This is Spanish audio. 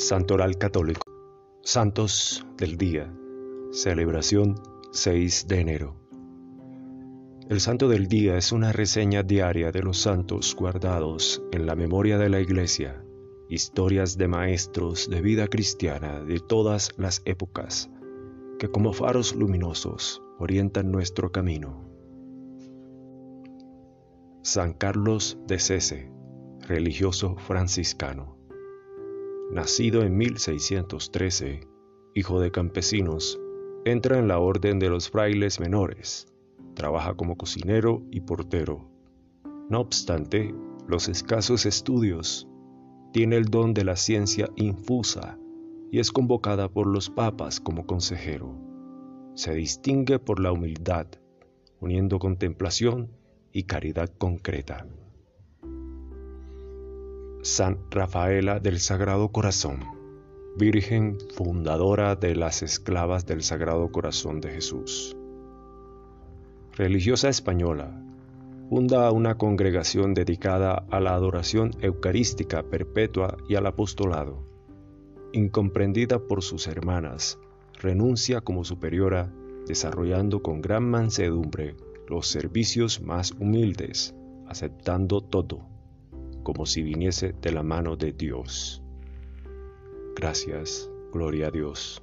Santoral Católico. Santos del Día. Celebración 6 de enero. El Santo del Día es una reseña diaria de los santos guardados en la memoria de la Iglesia, historias de maestros de vida cristiana de todas las épocas, que como faros luminosos orientan nuestro camino. San Carlos de Cese, religioso franciscano. Nacido en 1613, hijo de campesinos, entra en la orden de los frailes menores. Trabaja como cocinero y portero. No obstante, los escasos estudios, tiene el don de la ciencia infusa y es convocada por los papas como consejero. Se distingue por la humildad, uniendo contemplación y caridad concreta. San Rafaela del Sagrado Corazón, Virgen fundadora de las esclavas del Sagrado Corazón de Jesús. Religiosa española, funda una congregación dedicada a la adoración eucarística perpetua y al apostolado. Incomprendida por sus hermanas, renuncia como superiora, desarrollando con gran mansedumbre los servicios más humildes, aceptando todo como si viniese de la mano de Dios. Gracias, gloria a Dios.